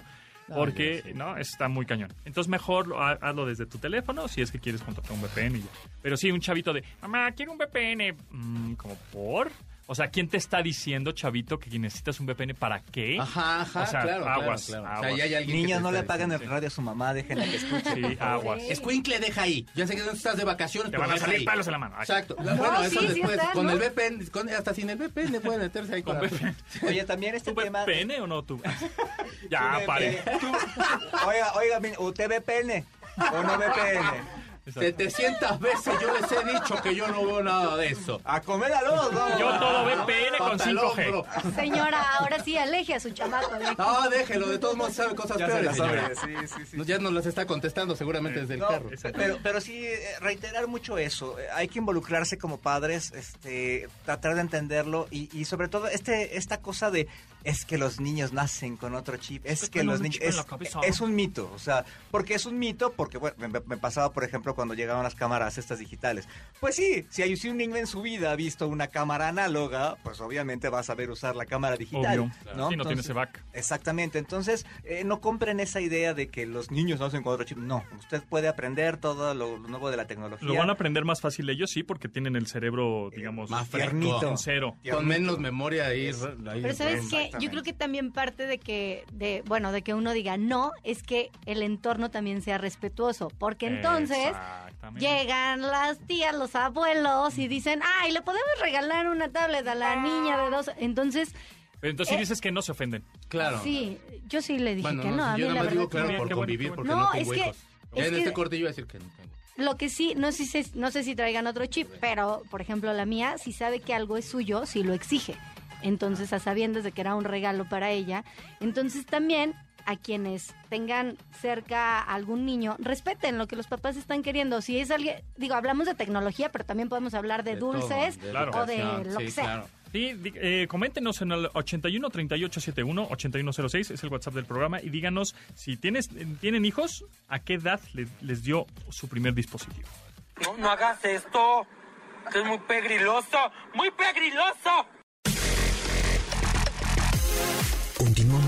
Ah, Porque. ¿no? Está muy cañón. Entonces, mejor lo- ha- hazlo desde tu teléfono si es que quieres contratar un VPN y ya. Pero sí, un chavito de, mamá, quiero un VPN. Mm, ¿Como por? O sea, ¿quién te está diciendo, chavito, que necesitas un VPN para qué? Ajá, ajá, O sea, claro, aguas, claro. O aguas. sea, ya hay Niños, no le apaguen el radio a su mamá, déjenla que escuche. Sí, aguas. Escuincle, deja ahí. Ya sé que no estás de vacaciones, Te van a salir ahí. pelos en la mano. Exacto. No, bueno, sí, eso sí después. con ¿no? el VPN, con- hasta sin el VPN pueden meterse ahí ¿Con con VPN? Oye, también este ¿Tu tema... VPN o no tú? ya, pare. Oiga, oiga, ¿usted VPN o no VPN? 700 veces yo les he dicho que yo no veo nada de eso. A comer a los dos. Yo todo VPN con Hasta el 5G. hombro. Señora, ahora sí aleje a su chamaco de aquí. No, déjelo, de todos modos sabe cosas Ya peores, la señora. sabe, sí, sí, sí. No, Ya nos las está contestando seguramente desde el No, carro. pero, pero sí, eh, reiterar mucho eso. Eh, Hay que involucrarse como padres, este, tratar de entenderlo y, y sobre todo este, esta cosa de es que los niños nacen con otro chip, es que que los niños es, es un mito, o sea, porque es un mito, porque bueno, me, me pasaba por ejemplo cuando llegaban las cámaras estas digitales. Pues sí, si hay si un niño en su vida ha visto una cámara análoga, pues obviamente va a saber usar la cámara digital, Obvio. ¿no? Sí, no tiene ese back. Exactamente, entonces eh, no compren esa idea de que los niños nacen con otro chip. No, usted puede aprender todo lo, lo nuevo de la tecnología. Lo van a aprender más fácil ellos, sí, porque tienen el cerebro, digamos, más tiernito. cero. Con menos memoria ahí. ahí- Pero sabes que Exactamente. yo creo que también parte de que, de, bueno, de que uno diga no, es que el entorno también sea respetuoso, porque entonces Exactamente. llegan las tías, los abuelos y dicen, ay, le podemos regalar una tablet a la niña de dos, entonces, Pero entonces sí Eh, dices que no se ofenden. Claro. sí, yo sí le dije Bueno, que no, no, a mí yo la nada más verdad digo claro por convivir qué bueno. porque No, no, tengo es que- hijos. es Ya en que- este corte yo iba a decir que no tengo. Lo que sí, no sé, si, no sé si traigan otro chip, pero por ejemplo la mía, si sabe que algo es suyo, si lo exige. Entonces, a sabiendas de que era un regalo para ella. Entonces también a quienes tengan cerca a algún niño, respeten lo que los papás están queriendo. Si es alguien, digo, hablamos de tecnología, pero también podemos hablar de, todo, dulces Claro. o de lo sí, que sea. claro. Sí, eh, coméntenos en el 81 38 71 8106, es el WhatsApp del programa, y díganos si tienes, tienen hijos, a qué edad le- les dio su primer dispositivo. No, no hagas esto, que es muy pegriloso, muy pegriloso.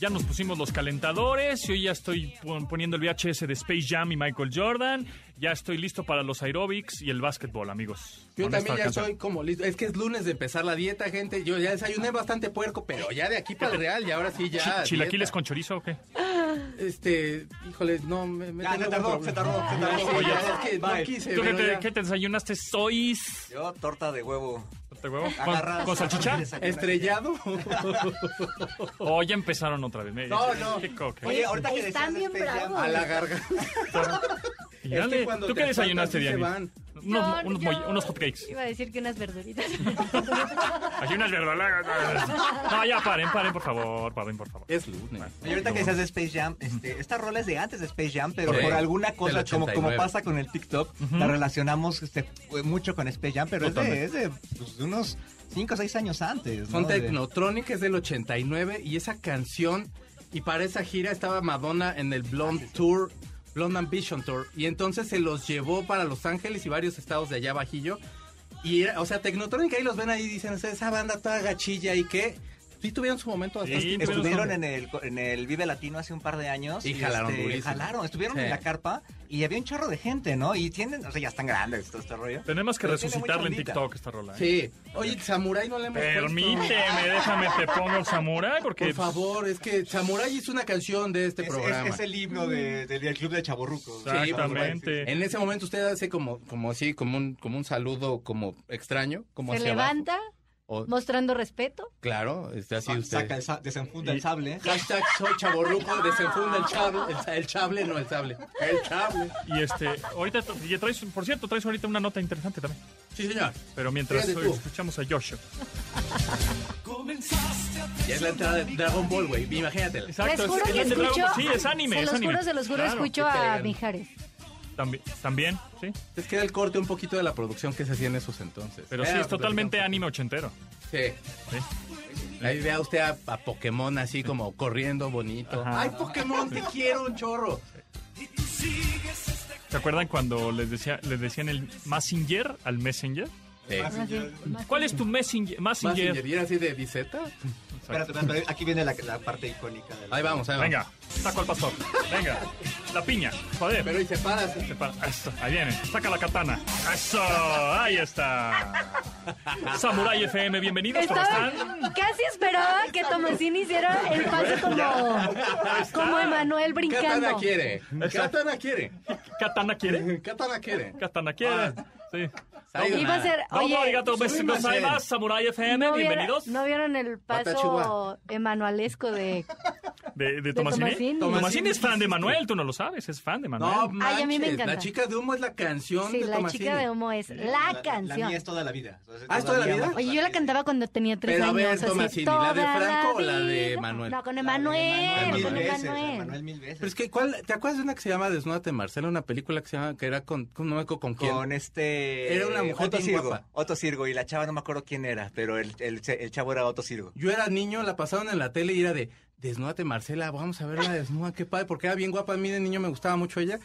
Ya nos pusimos los calentadores. Yo ya estoy pon- poniendo el VHS de Space Jam y Michael Jordan. Ya estoy listo para los aerobics y el básquetbol, amigos. Yo también ya canción. estoy como listo. Es que es lunes de empezar la dieta, gente. Yo ya desayuné bastante puerco, pero ya de aquí para el real y ahora sí ya. Chi- ¿Chilaquiles dieta. con chorizo o qué? Este, híjole, no me, me Ya, tengo se tardó, se tardó, se tardó. Sí, Oye, ya, es que no bye. quise, ¿Tú qué te, ya. qué te desayunaste? ¿Sois? Yo, torta de huevo. ¿De huevo? ¿Con, salchicha? ¿Estrellado? Oh, ya empezaron otra vez. me- No, no. Qué co- qué- Oye, ahorita que Están decías bien bravos. A la garganta. Y dale, Es que cuando ¿Tú qué desayunaste, se Diana? van. Unos, No, unos, yo moll- unos hotcakes. Iba a decir que unas verduritas. Aquí unas verdolagas. No, ya paren, paren, por favor, paren, por favor. Es lunes. Oye, ahorita que decías de Space Jam, este, esta rola es de antes de Space Jam, pero Sí, por alguna cosa, como, como 89. pasa con el TikTok, la relacionamos este, mucho con Space Jam, pero es de, es de, pues, de unos 5 o 6 años antes. Son Technotronic, es del 89 y esa canción, y para esa gira estaba Madonna en el Blonde Tour, Blonde Ambition Tour, y entonces se los llevó para Los Ángeles y varios estados de allá bajillo. Y, o sea, Technotronic ahí los ven ahí y dicen, "O sea, esa banda toda gachilla y que sí tuvieron su momento bastante Sí. Estuvieron en el, en el Vive Latino hace un par de años. Y jalaron este. Jalaron, estuvieron Sí. en la carpa y había un chorro de gente, ¿no? Y tienen, o sea, ya están grandes todo este rollo. Tenemos que Pero tiene resucitarla en. TikTok esta rola. ¿eh? Sí. Oye, Samurai no le hemos puesto. Permíteme, déjame te pongo el samurai porque Por favor, es que Samurai hizo una canción de este Es, programa. es- es el himno de- de- del club de Chaborrucos. Exactamente. En ese momento usted hace como, como así, como un, como un saludo como extraño, como Se hacia abajo. O- mostrando respeto. claro, está así usted. Saca el, desenfunda el sable. Hashtag soy chaborruco, desenfunda el chable, el, chable, no el sable. El chable. Y este, ahorita, y traes, por cierto, traes ahorita una nota interesante también. Sí, señor. Pero mientras hoy escuchamos a Joshua. Ya es la entrada de Dragon Ball, güey. Imagínatela. Exacto, Les juro es- que es de Dragon escucho. Ball. Sí, es anime, Se es los anime. juro, se los juro, Claro, escucho a. Mijares. También, también, sí. Es que era el corte un poquito de la producción que se hacía en esos entonces. Pero sí, Era, es totalmente anime ochentero. Sí. Sí. Ahí vea usted a, a Pokémon así como corriendo bonito. Ajá. Ay, Pokémon, te quiero un chorro. ¿Se acuerdan cuando les decía, les decían el Messenger al Messenger? Sí. ¿Cuál es tu Messenger? Messenger. Messenger, ¿y era así de diseta? Espérate, espérate, aquí viene la, la parte icónica. De la- Ahí vamos, ahí vamos. Venga, saco al pastor. Venga, la piña. Joder. Pero y se para. Se para. Eso, ahí viene. Saca la katana. Eso, ahí está. Samurai FM, bienvenidos. ¿Cómo están? casi esperaba que Tomasini hiciera el paso como, como Emanuel brincando. Katana quiere. Exacto. Katana quiere. ¿Katana quiere? Katana quiere. Katana quiere. Sí. Iba a ser, oye, arigato Samurai FM, ¿no, vieron, bienvenidos. ¿no vieron el paso emanuelesco de... ¿De, de Tomasini? Tomasini. Es fan de Manuel, tú no lo sabes, es fan de Manuel. No, Ay, a mí me encanta. La chica de humo es la canción Sí, de la chica de humo es la, La canción. mía es toda la vida. Entonces, ¿Ah, es toda la vida? Oye, yo la cantaba cuando tenía tres Pero a años. ver, así, Tomasini, ¿la de Franco o la de. Manuel? No, con La Emanuel, Mil con veces, Emanuel. Manuel mil veces. Pero es que, ¿cuál, ¿te acuerdas de una que se llama Desnúdate Marcela? Una película que se llama, que era con, con no me acuerdo con quién. Con este... Era una mujer Otto Sirgo. Otto Sirgo. Y la chava no me acuerdo quién era, pero el, el, el chavo era Otto Sirgo. Yo era niño, la pasaban en la tele y era de, desnúdate Marcela, vamos a verla desnuda, qué padre, porque era bien guapa, a mí de niño me gustaba mucho ella.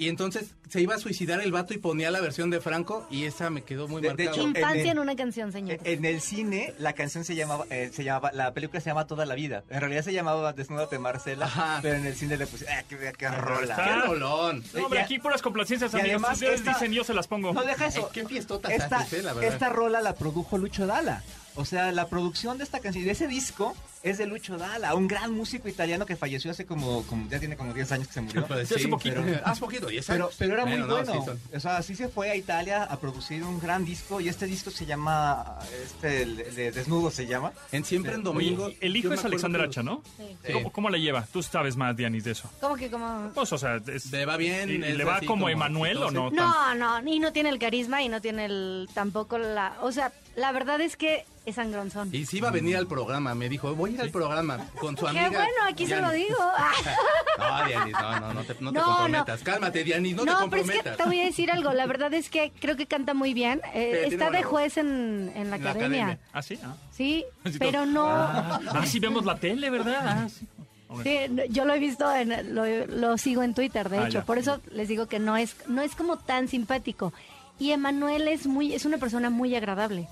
Y entonces se iba a suicidar el vato y ponía la versión de Franco y esa me quedó muy De- de marcada. hecho, Infancia En en el- una canción, señor. En el cine, la canción se llamaba, eh, se llamaba, la película se llama Toda la Vida. En realidad se llamaba Desnúdate Marcela, Ajá. pero en el cine le puse, ah, qué, qué rola. ¡Qué rolón! No, hombre, y- aquí puras complacencias, y amigos. además Ustedes esta- dicen, yo se las pongo. No deja eso. Qué fiestotas esta, haces, eh, la verdad. esta rola la produjo Lucho Dalla. O sea, la producción de esta canción, de ese disco, es de Lucho Dalla, un gran músico italiano que falleció hace como, como ya tiene como 10 años que se murió. Pues Sí, hace poquito. pero- hace poquito, 10 Pero, años. pero era muy Bueno, no, sí O sea, sí se fue a Italia a producir un gran disco y este disco se llama, este, el, el de Desnudo se llama. En Siempre en Oye, Domingo. el hijo es Alexander Hacha, ¿no? Sí. ¿Cómo, cómo la lleva? Tú sabes más, Dianis, de eso. ¿Cómo que como...? Pues, o sea, es- ¿Le va bien? ¿Y- y ¿Es le va como Emanuel o no? No, no, y no tiene el carisma y no tiene el tampoco la... O sea, la verdad es que es sangronzón. Y sí iba a venir al programa, me dijo, voy a ir al programa con su Qué amiga. bueno, aquí se lo Dianis. digo. No, Dianis, no, no, no te, no te No, comprometas. Cálmate, Dianis, no, te pero es que comprometas. te voy a decir algo. La verdad es que creo que canta muy bien. Eh, tiene está de juez en, en la En academia. academia. ¿Ah, sí? Ah. Sí, Así pero no... Ah, sí vemos la tele, ¿verdad? Ah, sí. Sí, no, yo lo he visto, en, lo, lo sigo en Twitter, de Ah, hecho. ya. Por eso les digo que no es, no es como tan simpático. Y Emanuel es muy, es una persona muy agradable.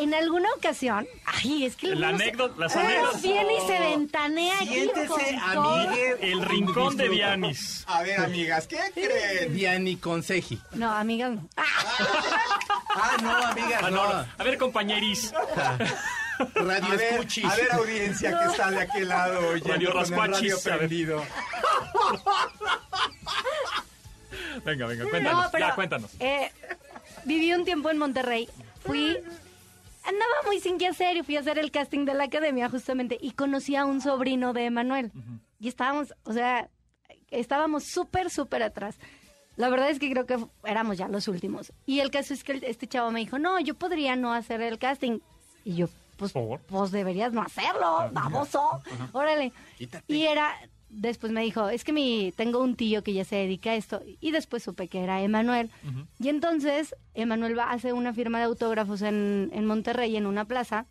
En alguna ocasión, ay, es que La anécdota- las anécdotas. viene y se ventanea aquí Siéntese, todo. amigue. El rincón de Dianis. A ver, amigas, ¿qué creen? Diani Conseji. No, amigas, no. Ah, Ah, no, amigas, Ah, no. no, A ver, compañeris. Radio A ver, escuchis. a ver, audiencia que está de aquel lado oyendo Radio radio Rascuachis, a ver. prendido. Venga, venga, cuéntanos. no, pero ya, cuéntanos. eh, viví un tiempo en Monterrey. Fui, andaba muy sin qué hacer y fui a hacer el casting de la academia justamente y conocí a un sobrino de Emanuel. Y estábamos, o sea, estábamos súper, súper atrás. La verdad es que creo que éramos ya los últimos. Y el caso es que este chavo me dijo, no, yo podría no hacer el casting. Y yo, pues, ¿Por? pues deberías no hacerlo, baboso. Órale. Quítate. Y era, después me dijo, es que mi, tengo un tío que ya se dedica a esto. Y después supe que era Emanuel. Y entonces, Emanuel va a hacer una firma de autógrafos en, en Monterrey, en una plaza.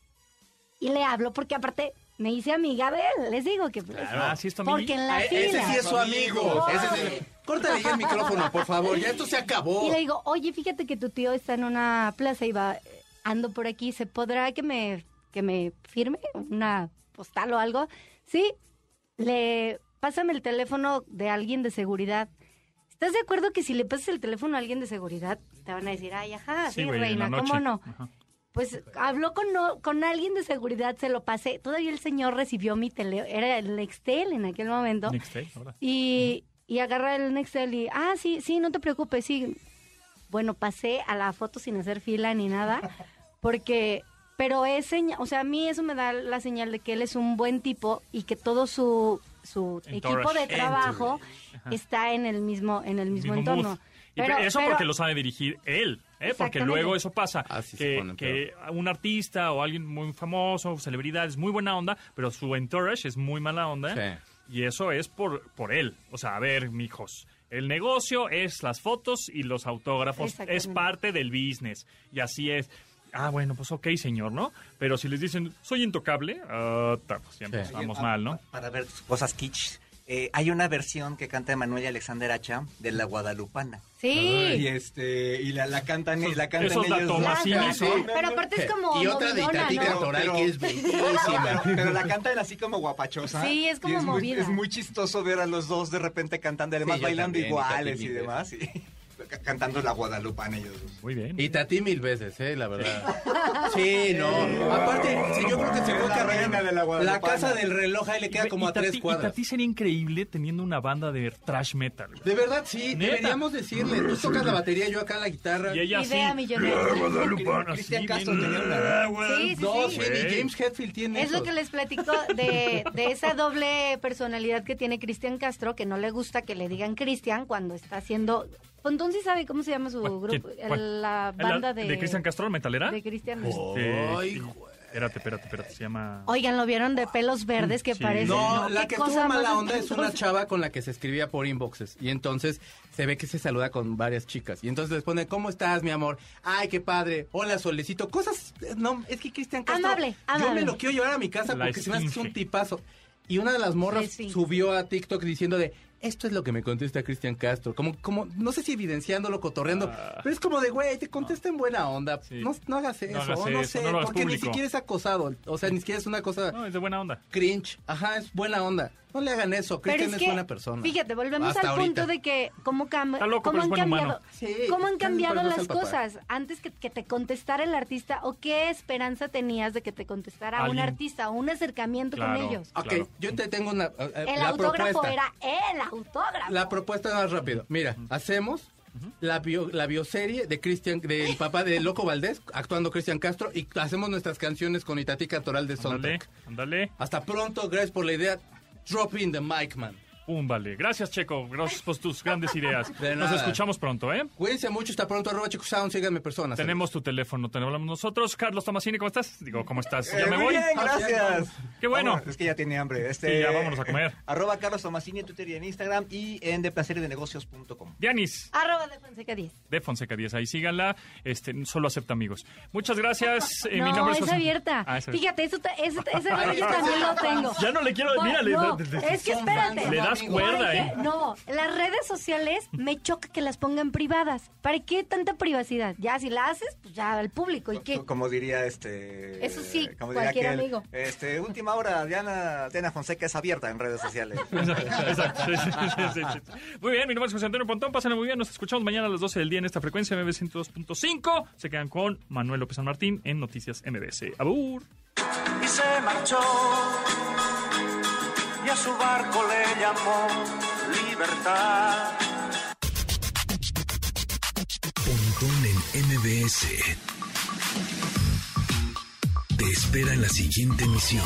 Y le hablo porque aparte me hice amiga de él. Les digo que... pues, Ah, sí es tu Porque en la Ah, fila... ese sí es su amigo. Ese sí Córtale ya el micrófono, por favor. Ya esto se acabó. Y le digo, oye, fíjate que tu tío está en una plaza y va, eh, ando por aquí, ¿se podrá que me, que me firme una postal o algo? Sí, le, pásame el teléfono de alguien de seguridad. ¿Estás de acuerdo que si le pasas el teléfono a alguien de seguridad, te van a decir, ay, ajá, sí, reina, ¿cómo no? Ajá. Pues habló con, no- con alguien de seguridad, se lo pasé. Todavía el señor recibió mi teléfono, era el Nextel en aquel momento. Nextel, ahora. Y, y agarra el Nextel y, ah, sí, sí, no te preocupes, sí. Bueno, pasé a la foto sin hacer fila ni nada, porque, pero es señal, o sea, a mí eso me da la señal de que él es un buen tipo y que todo su, su Entourage. equipo de trabajo está en el mismo, en el mismo, entorno. Y Pero- eso pero- porque lo sabe dirigir él, ¿eh? porque luego eso pasa, Ah, sí, se que, que un artista o alguien muy famoso, celebridad, es muy buena onda, pero su entourage es muy mala onda, Sí. y eso es por, por él. O sea, a ver, mijos, el negocio es las fotos y los autógrafos, es parte del business, y así es. Ah, bueno, pues ok, señor, ¿no? Pero si les dicen, soy intocable, ah, pues ya empezamos Oye, mal, ah, ¿no? pa- Para ver cosas kitsch. eh, hay una versión que canta Emanuel y Alexander Hacha de La Guadalupana. Sí. Y este y la, la cantan, Esos- la cantan esos ellos. Pero aparte es como Y otra Itatí ¿no? Pero- que es pero, bellísima. pero la cantan así como guapachosa. Sí, es como Y muy- movida. es muy chistoso ver a los dos de repente cantando, además Sí, bailando también, iguales y demás. y- cantando la Guadalupana ellos dos. Muy bien. Y Tati mil veces, eh, la verdad. Sí, no. Aparte, sí, yo creo que se Es fue la reina caminando. de la Guadalupana. casa del reloj ahí le queda como Y a tres Tati- Y cuadras. Tati sería increíble teniendo una banda de trash metal. De verdad, sí, Neta. deberíamos decirle. Tú tocas la batería, yo acá la guitarra. Y ella. Idea millonaria. Guadalupana, Cristian Castro tenía una- Ah. Sí, sí, No, sí. sí, ni James Hetfield tiene Es lo que les platico de, de esa doble personalidad que tiene Cristian Castro, que no le gusta que le digan Cristian cuando está haciendo... Pontón sí sabe cómo se llama su ¿Cuál? grupo, la ¿La- banda de... ¿De Cristian Castro, metalera? De Cristian. Este, Ay, sí. güey. Espérate, espérate, espérate. Se llama. Oigan, ¿lo vieron de pelos verdes que Sí. parece? No, la qué que estuvo mala onda es una chava con la que se escribía por inboxes. Y entonces se ve que se saluda con varias chicas. Y entonces les pone, ¿cómo estás, mi amor? Ay, qué padre. Hola, solecito. Cosas, eh, no, es que Cristian Castro. Amable, Yo amable. me lo quiero llevar a mi casa La porque se me hace que es un tipazo. Y una de las morras La subió a TikTok diciendo de, esto es lo que me contesta Cristian Castro. Como, como, no sé si evidenciándolo, cotorreando. pero es como de, güey, te contesta en buena onda. Ah. Sí. No, no hagas eso. No hagas no eso, sé, no porque ni siquiera es acosado. O sea, ni siquiera es una cosa No, es de buena onda. cringe. Ajá, es buena onda. No le hagan eso. Cristian es es, que, buena persona. fíjate, volvemos Hasta al punto de que cómo, cam- loco, cómo han cambiado. Sí, cómo han cambiado las cosas. Antes que, que te contestara el artista, o qué esperanza tenías de que te contestara un artista, o un acercamiento Claro. con ellos. Ok, Claro. yo te tengo una. eh, eh, El la autógrafo propuesta. era el autógrafo. La propuesta más rápido. Mira, hacemos la, bio- la bioserie de Cristian, del papá de Loco Valdés, actuando Cristian Castro, y hacemos nuestras canciones con Itati Cantoral de Ándale, Soundtrack. ándale. Hasta pronto, gracias por la idea. Drop in the mic, man. Pum, vale. Gracias, Checo. Gracias por tus grandes ideas. De Nos escuchamos pronto, ¿eh? Cuídense mucho, hasta pronto, arroba Chico Sound, síganme personas. Tenemos tu teléfono, te hablamos nosotros. Carlos Tomasini, ¿cómo estás? Digo, ¿cómo estás? Eh, ¿Ya me muy voy? bien, gracias. Qué bueno. Vamos, es que ya tiene hambre. Este, Sí, ya vámonos a comer. Arroba Carlos Tomasini en Twitter y en Instagram y en deplaceresdenegocios.com. Dianis, Arroba de Fonseca 10. de Fonseca 10, ahí síganla. Este, solo acepta amigos. Muchas gracias. Eh, mi no, nombre es, José- abierta. Ah, es abierta. Fíjate, eso ta- ese, rollo también lo tengo. Ya no le quiero. Mira, no, es que espérate. Le das más amigo. cuerda, ¿Para ¿eh? No, las redes sociales me choca que las pongan privadas. ¿Para qué tanta privacidad? Ya, si la haces, pues ya al público. ¿Y qué? Como diría este. Eso sí, como diría cualquier aquel, amigo. Este, última hora, Diana, Diana Fonseca es abierta en redes sociales. Exacto, sí, sí, sí, sí, sí. Muy bien, mi nombre es José Antonio Pontón. Pásenla muy bien. Nos escuchamos mañana a las 12 del día en esta frecuencia MB 102.5. Se quedan con Manuel López San Martín en Noticias MBS. Abur. y se marchó y a su barco le llamó libertad. Pontón en MBS. Te espera en la siguiente emisión.